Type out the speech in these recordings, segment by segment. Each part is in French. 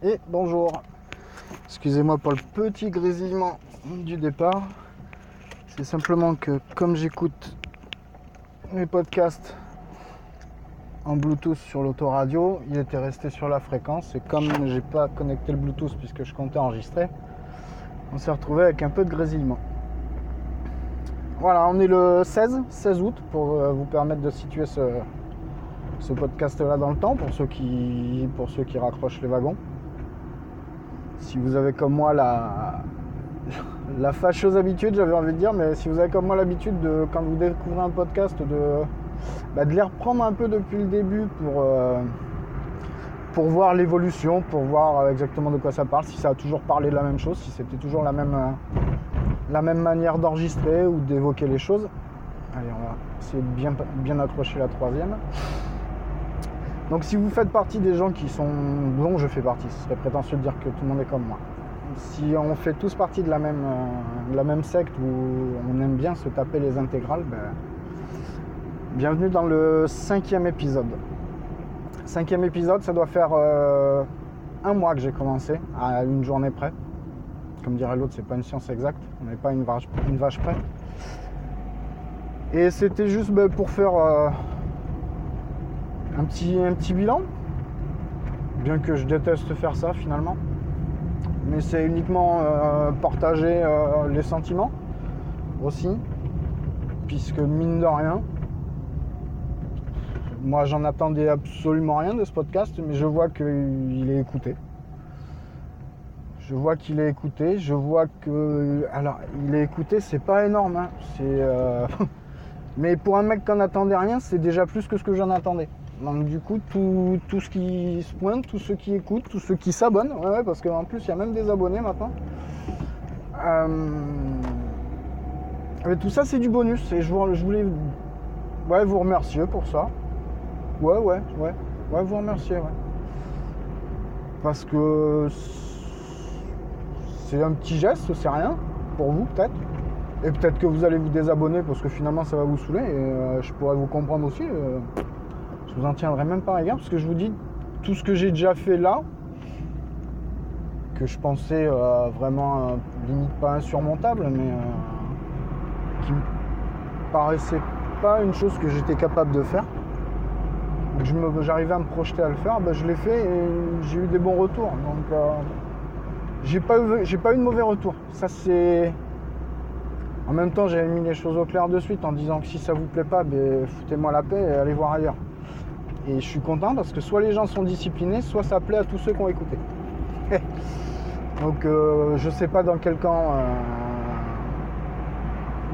Et bonjour. Excusez-moi pour le petit grésillement du départ. C'est simplement que comme j'écoute mes podcasts en Bluetooth sur l'autoradio, il était resté sur la fréquence et comme j'ai pas connecté le Bluetooth puisque je comptais enregistrer, on s'est retrouvé avec un peu de grésillement. Voilà, on est le 16, 16 août pour euh, vous permettre de situer ce, ce podcast-là dans le temps pour ceux qui raccrochent les wagons. Si vous avez comme moi la, la fâcheuse habitude, j'avais envie de dire, mais si vous avez comme moi l'habitude de, quand vous découvrez un podcast, de, bah, de les reprendre un peu depuis le début pour, euh, pour voir l'évolution, pour voir exactement de quoi ça parle, si ça a toujours parlé de la même chose, si c'était toujours la même, euh, la même manière d'enregistrer ou d'évoquer les choses. Allez, on va essayer de bien, bien accrocher la troisième. Donc si vous faites partie des gens qui sont dont je fais partie, ce serait prétentieux de dire que tout le monde est comme moi. Si on fait tous partie de la même, euh, de la même secte où on aime bien se taper les intégrales, ben, bienvenue dans le cinquième épisode. Cinquième épisode, ça doit faire euh, un mois que j'ai commencé, à une journée près. Comme dirait l'autre, c'est pas une science exacte, on n'est pas une vache, une vache près. Et c'était juste ben, pour faire euh, un petit, bilan. Bien que je déteste faire ça finalement. Mais c'est uniquement euh, partager euh, les sentiments aussi. Puisque mine de rien, moi j'en attendais absolument rien de ce podcast, mais je vois qu'il est écouté. Je vois qu'il est écouté, je vois que. Alors, il est écouté, c'est pas énorme, hein. euh, Mais pour un mec qui n'en attendait rien, c'est déjà plus que ce que j'en attendais. Donc du coup, tout, tout ce qui se pointe, tous ceux qui écoutent, tous ceux qui s'abonnent, ouais, ouais, parce qu'en plus, il y a même des abonnés maintenant. Euh, tout ça, c'est du bonus. Et je, voulais ouais, vous remercier pour ça. Ouais, ouais, ouais. Ouais, vous remercier, ouais. Parce que c'est un petit geste, c'est rien. Pour vous, peut-être. Et peut-être que vous allez vous désabonner parce que finalement ça va vous saouler. Et euh, je pourrais vous comprendre aussi. euh, vous en tiendrai même pas rigueur parce que je vous dis tout ce que j'ai déjà fait là, que je pensais euh, vraiment euh, limite pas insurmontable, mais euh, qui me paraissait pas une chose que j'étais capable de faire. J'arrivais à me projeter à le faire, ben, je l'ai fait et j'ai eu des bons retours. Donc j'ai pas, eu- pas eu de mauvais retours. Ça c'est. En même temps, j'avais mis les choses au clair de suite en disant que si ça vous plaît pas, ben, foutez-moi la paix et allez voir ailleurs. Et je suis content parce que soit les gens sont disciplinés, soit ça plaît à tous ceux qui ont écouté. Donc euh, je sais pas dans quel camp euh,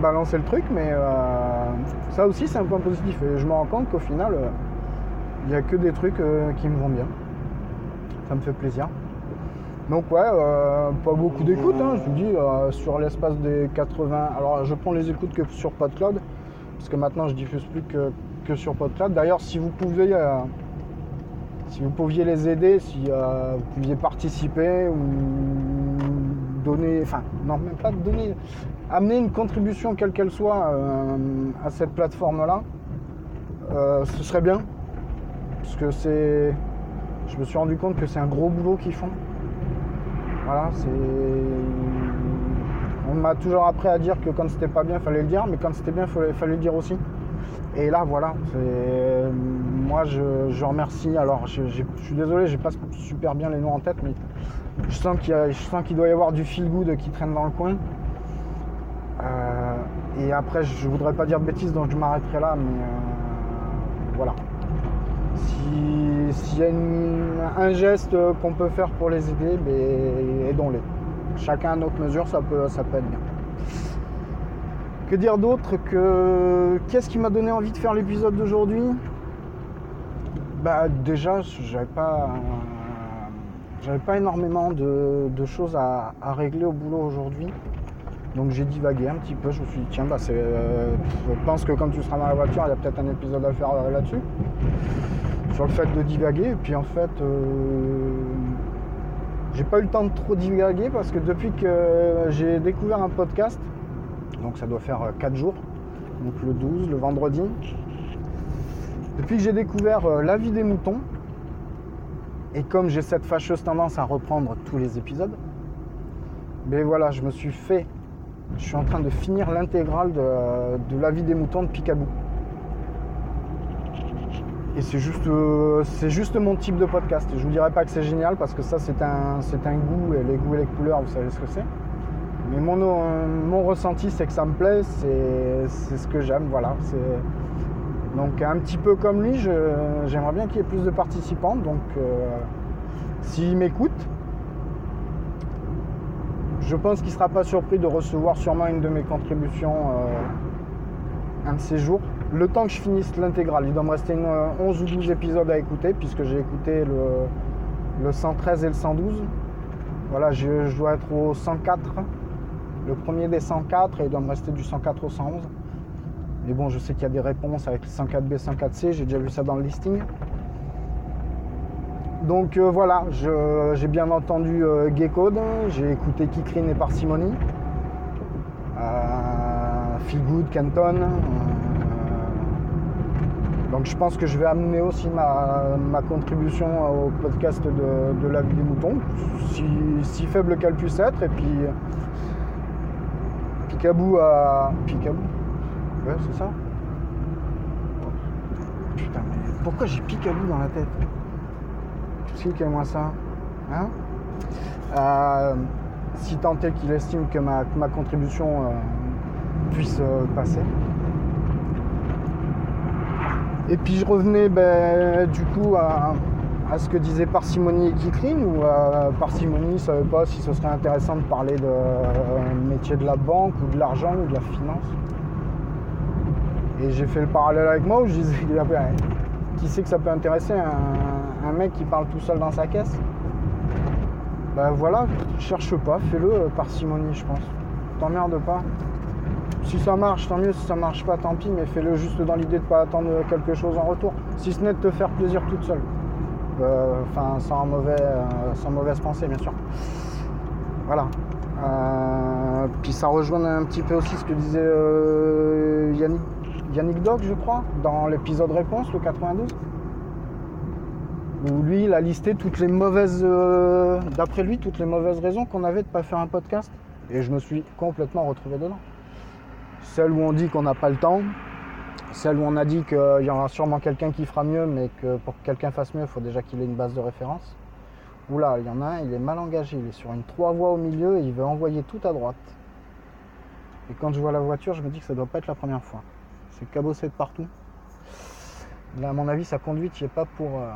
balancer le truc, mais euh, ça aussi c'est un point positif. Et je me rends compte qu'au final, euh, il n'y a que des trucs qui me vont bien. Ça me fait plaisir. Donc ouais, pas beaucoup d'écoutes, hein, je vous dis, sur l'espace des 80. Alors je prends les écoutes que sur PodCloud, parce que maintenant je diffuse plus que, que sur PodCloud. D'ailleurs, si vous pouvez, euh, si vous pouviez les aider, si euh, vous pouviez participer ou donner, enfin non même pas donner, amener une contribution quelle qu'elle soit euh, à cette plateforme-là, ce serait bien, parce que c'est, je me suis rendu compte que c'est un gros boulot qu'ils font. Voilà, c'est. On m'a toujours appris à dire que quand c'était pas bien, fallait le dire, mais quand c'était bien, fallait, fallait le dire aussi. Et là, voilà. Moi, je, remercie. Alors, je, suis désolé, j'ai pas super bien les noms en tête, mais je sens qu'il doit y avoir du feel good qui traîne dans le coin. Euh, et après, je voudrais pas dire de bêtises, donc je m'arrêterai là, mais euh, voilà. Si- S'il y a un geste qu'on peut faire pour les aider, aidons-les. Chacun à notre mesure, ça peut, ça peut être bien. Que dire d'autre que qu'est-ce qui m'a donné envie de faire l'épisode d'aujourd'hui? Bah déjà, j'avais pas, j'avais pas énormément de, choses à, à régler au boulot aujourd'hui. Donc j'ai divagué un petit peu, je me suis dit tiens bah c'est. euh, je pense que quand tu seras dans la voiture, il y a peut-être un épisode à faire euh, là-dessus. Sur le fait de divaguer. Et puis en fait euh, j'ai pas eu le temps de trop divaguer parce que depuis que j'ai découvert un podcast, donc ça doit faire 4 jours, donc le 12, le vendredi. Depuis que j'ai découvert euh, La vie des moutons, Et comme j'ai cette fâcheuse tendance à reprendre tous les épisodes, ben voilà, je me suis fait. Je suis en train de finir l'intégrale de, La vie des moutons de Picaboo. Et c'est juste, euh, c'est juste mon type de podcast. Je vous dirais pas que c'est génial parce que ça c'est un, c'est un goût et les goûts et les couleurs, vous savez ce que c'est. Mais mon, mon ressenti c'est que ça me plaît, c'est, ce que j'aime, voilà. Donc un petit peu comme lui, j'aimerais bien qu'il y ait plus de participants. Donc euh, s'il m'écoute, je pense qu'il ne sera pas surpris de recevoir sûrement une de mes contributions euh, un de ces jours. Le temps que je finisse l'intégrale, il doit me rester 11 ou 12 épisodes à écouter, puisque j'ai écouté le, 113 et le 112. Voilà, je, dois être au 104, le premier des 104, et il doit me rester du 104 au 111. Mais bon, je sais qu'il y a des réponses avec 104B, 104C, j'ai déjà vu ça dans le listing. Donc euh, voilà, j'ai bien entendu euh, Gay j'ai écouté Kikrine et Parsimony, euh, Feel Good, Canton. Euh, donc je pense que je vais amener aussi ma, contribution au podcast de, La vie des moutons, si, faible qu'elle puisse être. Et puis Picabou à. Picabou Ouais, c'est ça. Putain, mais pourquoi j'ai Picabou dans la tête? Expliquez-moi ça? Hein? Euh, si tant est qu'il estime que ma, contribution euh, puisse euh, passer. Et puis je revenais ben, du coup à, ce que disait Parcimonie et Kikrine, où Parcimonie ne savait pas si ce serait intéressant de parler de métier de la banque ou de l'argent ou de la finance. Et j'ai fait le parallèle avec moi où je disais qui sait que ça peut intéresser un, mec qui parle tout seul dans sa caisse? Ben voilà, cherche pas, fais-le euh, parcimonie je pense. T'emmerdes pas. Si ça marche, tant mieux, si ça marche pas, tant pis, mais fais-le juste dans l'idée de pas attendre quelque chose en retour. Si ce n'est de te faire plaisir toute seule. Euh, enfin, sans, mauvais, euh, sans mauvaise pensée, bien sûr. Voilà. puis ça rejoint un petit peu aussi ce que disait Yannick Yannick Doc, je crois, dans l'épisode réponse, le 92. Où lui, il a listé toutes les mauvaises, euh, d'après lui, toutes les mauvaises raisons qu'on avait de ne pas faire un podcast. Et je me suis complètement retrouvé dedans. Celle où on dit qu'on n'a pas le temps, celle où on a dit qu'il y aura sûrement quelqu'un qui fera mieux, mais que pour que quelqu'un fasse mieux, il faut déjà qu'il ait une base de référence. Oula, il y en a un, il est mal engagé, il est sur une trois voies au milieu et il veut envoyer tout à droite. Et quand je vois la voiture, je me dis que ça ne doit pas être la première fois. C'est cabossé de partout. Là, à mon avis, sa conduite n'y est pas pour. Euh,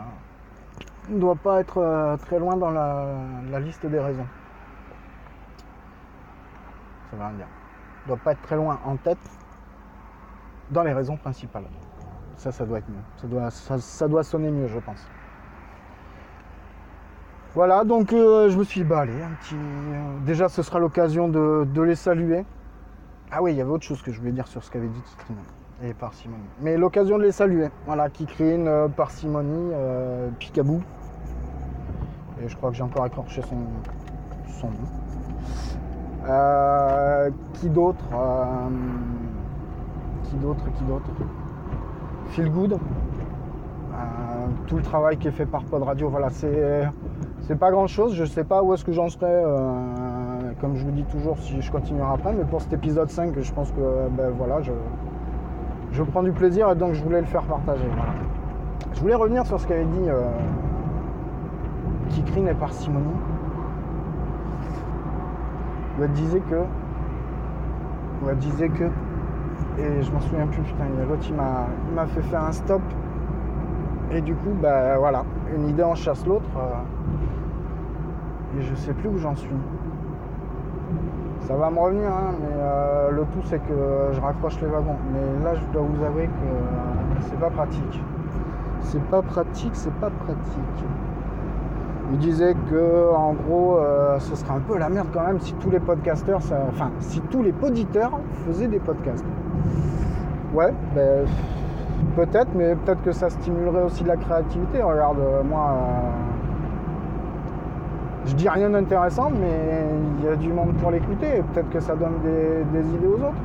ne doit pas être euh, très loin dans la, liste des raisons. Ça veut rien dire. Ne doit pas être très loin en tête dans les raisons principales. Ça, ça doit être mieux. Ça doit, sonner mieux, je pense. Voilà, donc euh, je me suis dit, bah allez, un petit. déjà, ce sera l'occasion de, les saluer. Ah oui, il y avait autre chose que je voulais dire sur ce qu'avait dit et parcimonie. Mais l'occasion de les saluer. Voilà, Kikrine, euh, parcimonie, euh, Picabou. Et je crois que j'ai encore accroché son, son nom. Euh, qui d'autre Qui d'autre Qui d'autre Feel Good. tout le travail qui est fait par Pod Radio, voilà, c'est, pas grand chose. Je sais pas où est-ce que j'en serai, comme je vous dis toujours, si je continuerai après. Mais pour cet épisode 5, je pense que ben, voilà, je, je prends du plaisir et donc je voulais le faire partager. Je voulais revenir sur ce qu'avait dit euh, Kikrine et Parcimonie. Disait que. Elle disait que. Et je m'en souviens plus, putain, l'autre il m'a fait faire un stop. Et du coup, bah voilà, une idée en chasse l'autre. Euh, et je sais plus où j'en suis. Ça va me revenir, hein, mais euh, le tout c'est que je raccroche les wagons. Mais là, je dois vous avouer que euh, c'est pas pratique. C'est pas pratique, c'est pas pratique. Il disait que en gros, euh, ce serait un peu la merde quand même si tous les podcasteurs, enfin, si tous les poditeurs faisaient des podcasts. Ouais, ben, peut-être, mais peut-être que ça stimulerait aussi de la créativité. Regarde, moi je dis rien d'intéressant, mais il y a du monde pour l'écouter peut-être que ça donne des, idées aux autres.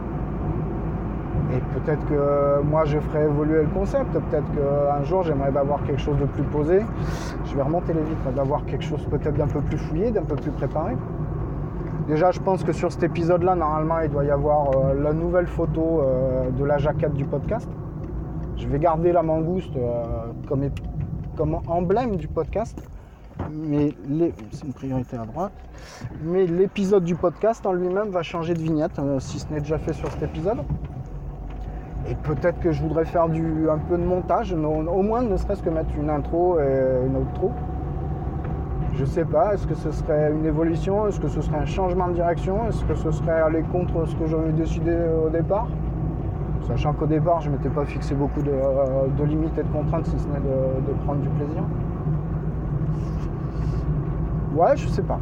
Et peut-être que moi je ferai évoluer le concept, peut-être qu'un jour j'aimerais d'avoir quelque chose de plus posé. Je vais remonter les vitres, d'avoir quelque chose peut-être d'un peu plus fouillé, d'un peu plus préparé. Déjà je pense que sur cet épisode-là, normalement il doit y avoir euh, la nouvelle photo euh, de la jaquette du podcast. Je vais garder la mangouste euh, comme, emblème du podcast mais c'est une priorité à droite. Mais l'épisode du podcast en lui-même va changer de vignette, si ce n'est déjà fait sur cet épisode. Et peut-être que je voudrais faire un peu de montage, au moins ne serait-ce que mettre une intro et une outro. Je sais pas, est-ce que ce serait une évolution, est-ce que ce serait un changement de direction, est-ce que ce serait aller contre ce que j'avais décidé au départ? Sachant qu'au départ, je m'étais pas fixé beaucoup de, limites et de contraintes, si ce n'est de, prendre du plaisir. Ouais, je sais pas.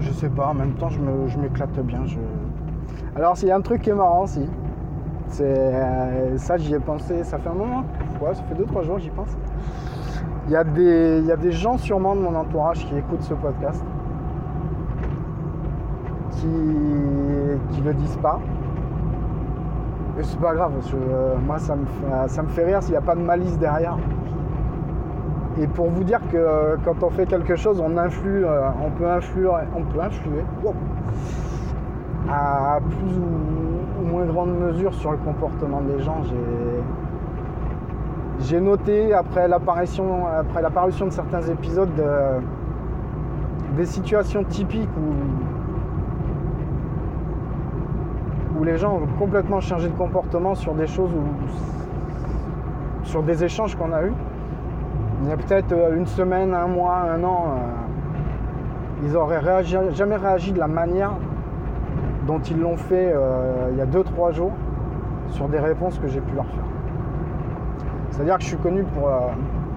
Je sais pas, en même temps, je m'éclate bien. Alors, s'il y a un truc qui est marrant, si, c'est euh, ça, j'y ai pensé, ça fait un moment. Ouais, ça fait 2-3 jours, j'y pense. Il y, a des, il y a des gens sûrement de mon entourage qui écoutent ce podcast, qui ne le disent pas. Et c'est pas grave, euh, moi ça me, fait, ça me fait rire s'il n'y a pas de malice derrière. Et pour vous dire que euh, quand on fait quelque chose, on influe, on peut influer, on peut influer à plus ou, moins grande mesure sur le comportement des gens. J'ai noté après l'apparition après l'apparition de certains épisodes des situations typiques où, où les gens ont complètement changé de comportement sur des choses ou sur des échanges qu'on a eus. Il y a peut-être euh, une semaine, un mois, un an, euh, ils auraient jamais réagi de la manière dont ils l'ont fait euh, il y a 2-3 jours sur des réponses que j'ai pu leur faire. C'est-à-dire que je suis connu pour. Euh,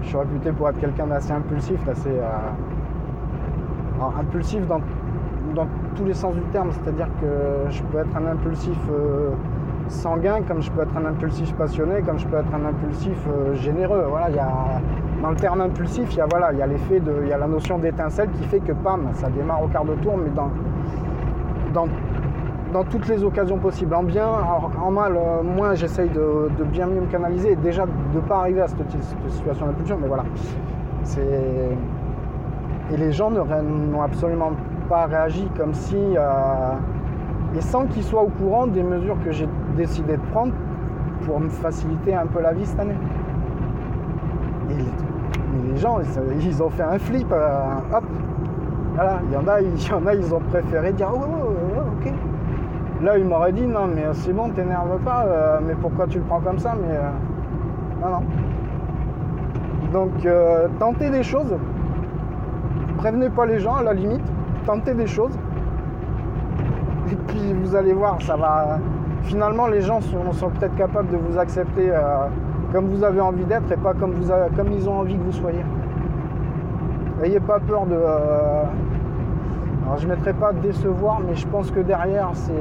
je suis réputé pour être quelqu'un d'assez impulsif, d'assez. Euh, impulsif dans, dans, tous les sens du terme, c'est-à-dire que je peux être un impulsif sanguin, comme je peux être un impulsif passionné, comme je peux être un impulsif généreux. Voilà, dans le terme impulsif, il y a, voilà, il y a l'effet de. Il y a la notion d'étincelle qui fait que pam, ça démarre au quart de tour, mais dans, dans dans toutes les occasions possibles. En bien, en mal, euh, moins j'essaye de, bien mieux me canaliser et déjà de ne pas arriver à cette, situation d'impulsion, mais voilà. Et les gens n'ont absolument pas réagi comme si. Euh, et sans qu'ils soient au courant des mesures que j'ai décidé de prendre pour me faciliter un peu la vie cette année. Et les, gens, ils, ont fait un flip, euh, hop, voilà, il y en a, il y en a, ils ont préféré dire oh, ok. Là, il m'aurait dit non, mais c'est bon, t'énerve pas, euh, mais pourquoi tu le prends comme ça Mais euh, non, non. Donc, euh, tentez des choses. Prévenez pas les gens à la limite. Tentez des choses. Et puis, vous allez voir, ça va. Finalement, les gens sont, peut-être capables de vous accepter comme vous avez envie d'être et pas comme, comme ils ont envie que vous soyez. N'ayez pas peur de alors je ne mettrai pas décevoir, mais je pense que derrière, c'est.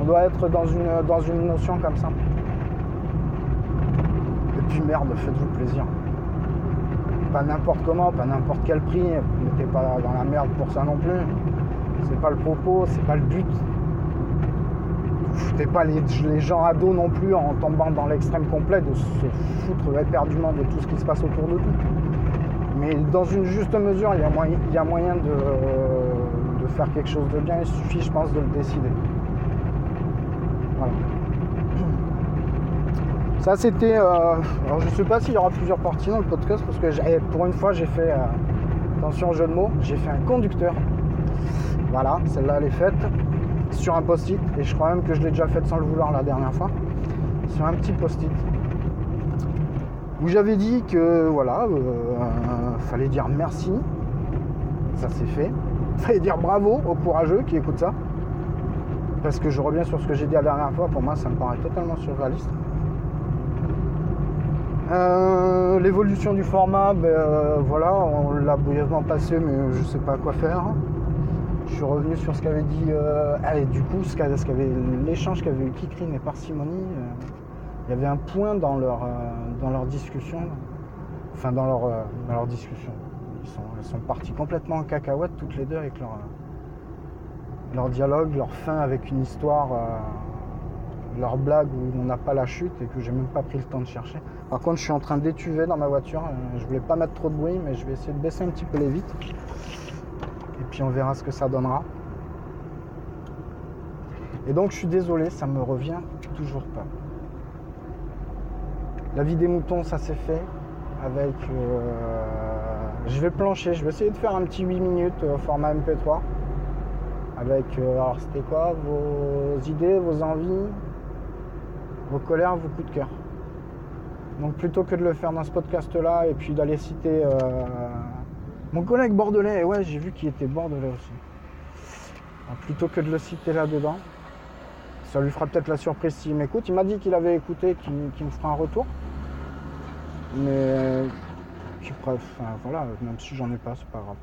On doit être dans une, notion comme ça. Et puis merde, faites-vous plaisir. Pas n'importe comment, pas n'importe quel prix. N'êtes pas dans la merde pour ça non plus. C'est pas le propos, c'est pas le but. Vous foutez pas les, les gens ados non plus en tombant dans l'extrême complet de se foutre éperdument de tout ce qui se passe autour de tout. Mais dans une juste mesure, il y a moyen, de, faire quelque chose de bien. Il suffit, je pense, de le décider. Voilà. Ça, c'était. Euh, alors, je ne sais pas s'il y aura plusieurs parties dans le podcast parce que pour une fois, j'ai fait. Euh, attention jeu de mots, j'ai fait un conducteur. Voilà, celle-là, elle est faite sur un post-it. Et je crois même que je l'ai déjà faite sans le vouloir la dernière fois. Sur un petit post-it où j'avais dit que voilà, euh, fallait dire merci, ça s'est fait. Fallait dire bravo aux courageux qui écoutent ça. Parce que je reviens sur ce que j'ai dit la dernière fois, pour moi ça me paraît totalement surréaliste. Euh, l'évolution du format, ben, euh, voilà, on l'a brièvement passé, mais je sais pas quoi faire. Je suis revenu sur ce qu'avait dit, du coup, ce qu'avait l'échange qu'avait eu Kikrin et Parcimonie il y avait un point dans leur, dans leur discussion, enfin dans leur, euh, dans discussion. Ils sont, partis complètement en cacahuète toutes les deux avec leur, leur dialogue, leur fin avec une histoire, leur blague où on n'a pas la chute et que j'ai même pas pris le temps de chercher. Par contre, je suis en train d'étuver dans ma voiture. Euh, je voulais pas mettre trop de bruit, mais je vais essayer de baisser un petit peu les vitres. Et puis on verra ce que ça donnera. Et donc je suis désolé, ça me revient toujours pas. La vie des moutons, ça s'est fait avec. Euh, je vais plancher, je vais essayer de faire un petit 8 minutes au format MP3 avec, euh, alors c'était quoi Vos idées, vos envies, vos colères, vos coups de cœur? Donc plutôt que de le faire dans ce podcast-là et puis d'aller citer euh, mon collègue bordelais, ouais j'ai vu qu'il était bordelais aussi. plutôt que de le citer là-dedans, ça lui fera peut-être la surprise s'il m'écoute. Il m'a dit qu'il avait écouté, qu'il me fera un retour. Mais bref, voilà, même si j'en ai pas, c'est pas grave.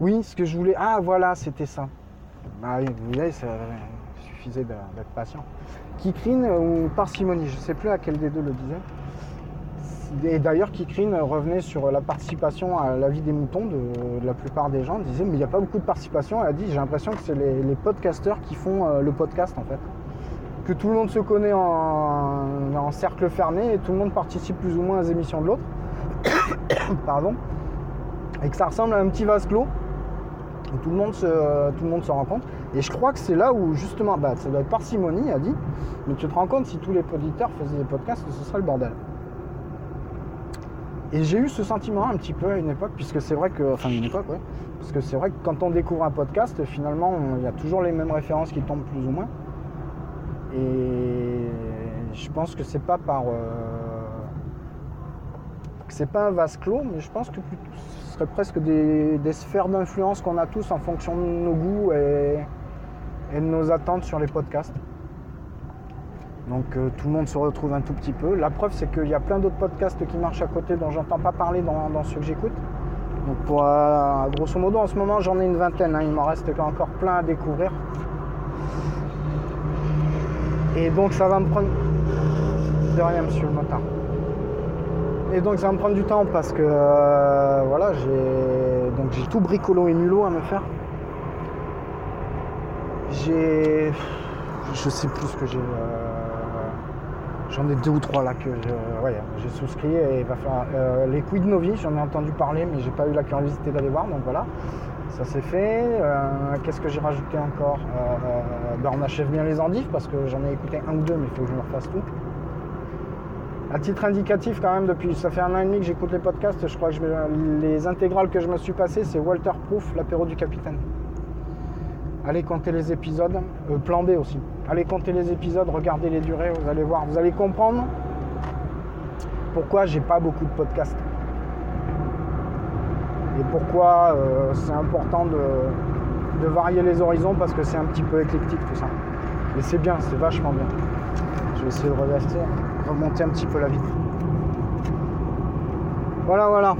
Oui, ce que je voulais. Ah, voilà, c'était ça. Bah vous voyez, ça suffisait d'être patient. Kikrine ou parcimonie, je sais plus à quel des deux le disait. Et d'ailleurs, Kikrine revenait sur la participation à la vie des moutons de, la plupart des gens. disait, mais il n'y a pas beaucoup de participation. Elle a dit, j'ai l'impression que c'est les, podcasteurs qui font euh, le podcast en fait. Que tout le monde se connaît en, cercle fermé et tout le monde participe plus ou moins aux émissions de l'autre. Pardon. Et que ça ressemble à un petit vase clos tout le monde se, tout le monde se rend compte. Et je crois que c'est là où justement, bah, ça doit être parcimonie, a dit, mais tu te rends compte si tous les auditeurs faisaient des podcasts, ce serait le bordel. Et j'ai eu ce sentiment un petit peu à une époque, puisque c'est vrai que, enfin une époque, ouais, parce que c'est vrai que quand on découvre un podcast, finalement, il y a toujours les mêmes références qui tombent plus ou moins. Et je pense que c'est pas par, euh, c'est pas un vase clos, mais je pense que ce serait presque des, sphères d'influence qu'on a tous en fonction de nos goûts et, de nos attentes sur les podcasts. Donc euh, tout le monde se retrouve un tout petit peu. La preuve, c'est qu'il y a plein d'autres podcasts qui marchent à côté dont j'entends pas parler dans, ceux que j'écoute. Donc pour euh, grosso modo, en ce moment, j'en ai une vingtaine. Hein. il m'en reste encore plein à découvrir. Et donc ça va me prendre. De rien, monsieur le motard. Et donc ça va me prendre du temps parce que euh, voilà, j'ai donc j'ai tout bricolo et nulot à me faire. J'ai je sais plus ce que j'ai. Euh, j'en ai deux ou trois là que j'ai souscrit et il va faire euh, les Quid Novi, j'en ai entendu parler mais j'ai pas eu la curiosité d'aller voir donc voilà. Ça c'est fait. Qu'est-ce que j'ai rajouté encore? Ben, On achève bien les endives parce que j'en ai écouté un ou deux mais il faut que je me refasse tout. À titre indicatif, quand même, depuis ça fait un an et demi que j'écoute les podcasts, je crois que les intégrales que je me suis passé, c'est Walter Proof, l'apéro du capitaine. Allez compter les épisodes, euh, plan B aussi. Allez compter les épisodes, regardez les durées, vous allez voir, vous allez comprendre pourquoi j'ai pas beaucoup de podcasts. Et pourquoi euh, c'est important de, varier les horizons parce que c'est un petit peu éclectique tout ça. Mais c'est bien, c'est vachement bien. Je vais essayer de reverser remonter un petit peu la vitre. Voilà, voilà.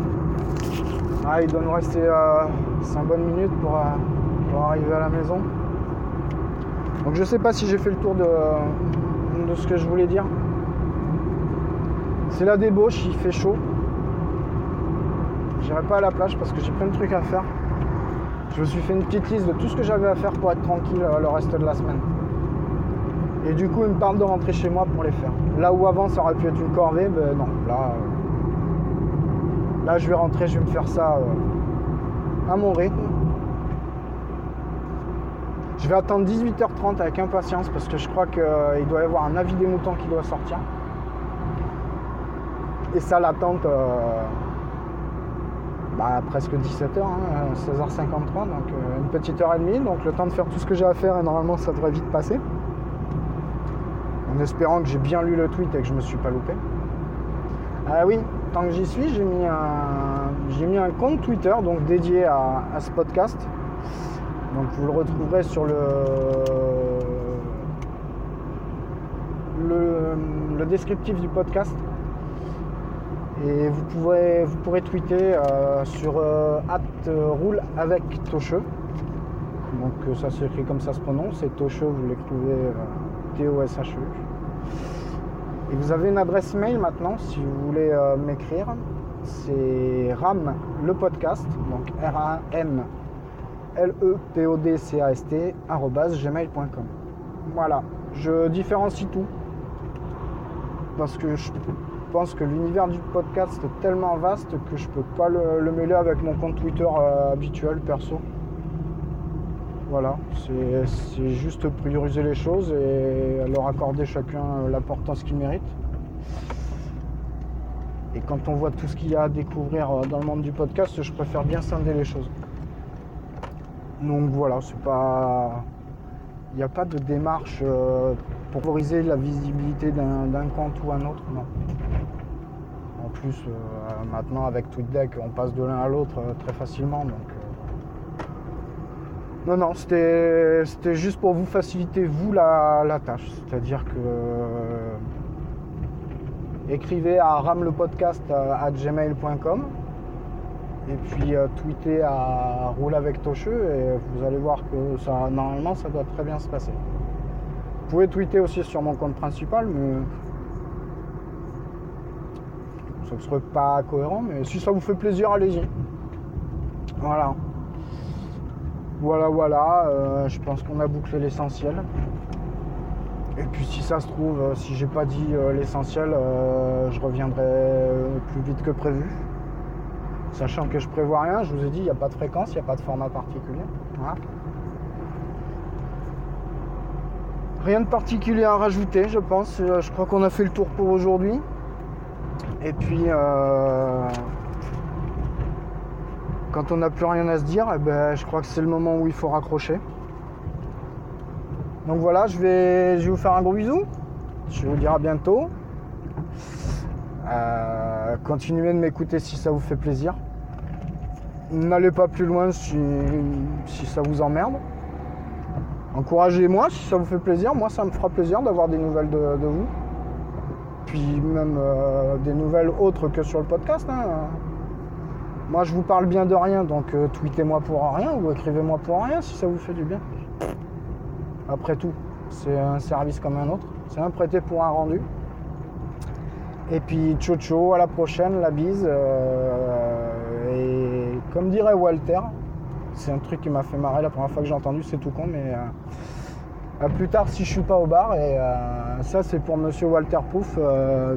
Ah, il doit nous rester 5 euh, bonnes minutes euh, pour, arriver à la maison. Donc je sais pas si j'ai fait le tour de, de ce que je voulais dire. C'est la débauche, il fait chaud. J'irai pas à la plage parce que j'ai plein de trucs à faire. Je me suis fait une petite liste de tout ce que j'avais à faire pour être tranquille euh, le reste de la semaine. Et du coup, il me parle de rentrer chez moi pour les faire. Là où avant, ça aurait pu être une corvée, ben non. Là, euh, là je vais rentrer, je vais me faire ça euh, à mon rythme. Je vais attendre 18h30 avec impatience parce que je crois qu'il euh, doit y avoir un avis des moutons qui doit sortir. Et ça, l'attente, bah, presque 17h, 16h53, donc une petite heure et demie. Donc le temps de faire tout ce que j'ai à faire et normalement ça devrait vite passer en espérant que j'ai bien lu le tweet et que je me suis pas loupé. Ah oui, tant que j'y suis, j'ai mis un, mis un compte Twitter donc dédié à, ce podcast. Donc vous le retrouverez sur le, le, descriptif du podcast. Et vous pourrez, vous pourrez tweeter euh, sur euh, roule avec Tocheux. Donc euh, ça s'écrit comme ça se prononce. Et Tocheux, vous l'écrivez euh, T-O-S-H-E. Et vous avez une adresse mail maintenant si vous voulez euh, m'écrire. C'est RAM le podcast, donc R-A-M L-E-P-O-D-C-A-S-T, gmail.com. Voilà, je différencie tout. Parce que je pense que l'univers du podcast est tellement vaste que je peux pas le, mêler avec mon compte Twitter euh, habituel perso. Voilà, c'est juste prioriser les choses et leur accorder chacun l'importance qu'il mérite. Et quand on voit tout ce qu'il y a à découvrir euh, dans le monde du podcast, je préfère bien scinder les choses. Donc voilà, c'est pas. Il n'y a pas de démarche euh, pour favoriser la visibilité d'un compte ou un autre. En plus, euh, maintenant avec TweetDeck, on passe de l'un à l'autre très facilement. Non, non, c'était juste pour vous faciliter, vous, la tâche. C'est-à-dire que écrivez à ramlepodcast gmail.com et puis euh, tweetez à roule avec Tocheux et vous allez voir que ça normalement ça doit très bien se passer. Vous pouvez tweeter aussi sur mon compte principal mais ça ne serait pas cohérent mais si ça vous fait plaisir allez-y. Voilà. Voilà voilà, euh, je pense qu'on a bouclé l'essentiel. Et puis si ça se trouve, euh, si j'ai pas dit euh, l'essentiel, je reviendrai plus vite que prévu. Sachant que je prévois rien, je vous ai dit, il n'y a pas de fréquence, il n'y a pas de format particulier. Rien de particulier à rajouter, je pense. Je crois qu'on a fait le tour pour aujourd'hui. Et puis, quand on n'a plus rien à se dire, eh ben, je crois que c'est le moment où il faut raccrocher. Donc voilà, je vais, je vais vous faire un gros bisou. Je vous dire à bientôt. Euh, continuez de m'écouter si ça vous fait plaisir. N'allez pas plus loin si, ça vous emmerde. Encouragez-moi si ça vous fait plaisir. Moi, ça me fera plaisir d'avoir des nouvelles de, vous. Puis même euh, des nouvelles autres que sur le podcast. Hein. Moi, je vous parle bien de rien, donc euh, tweetez-moi pour rien ou écrivez-moi pour rien si ça vous fait du bien. Après tout, c'est un service comme un autre. C'est un prêté pour un rendu. Et puis ciao ciao, à la prochaine, la bise. Euh, et comme dirait Walter, c'est un truc qui m'a fait marrer la première fois que j'ai entendu, c'est tout con, mais euh, à plus tard si je suis pas au bar. Et ça c'est pour monsieur Walter Pouf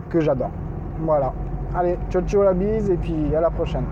que j'adore. Voilà. Allez, ciao ciao la bise et puis à la prochaine.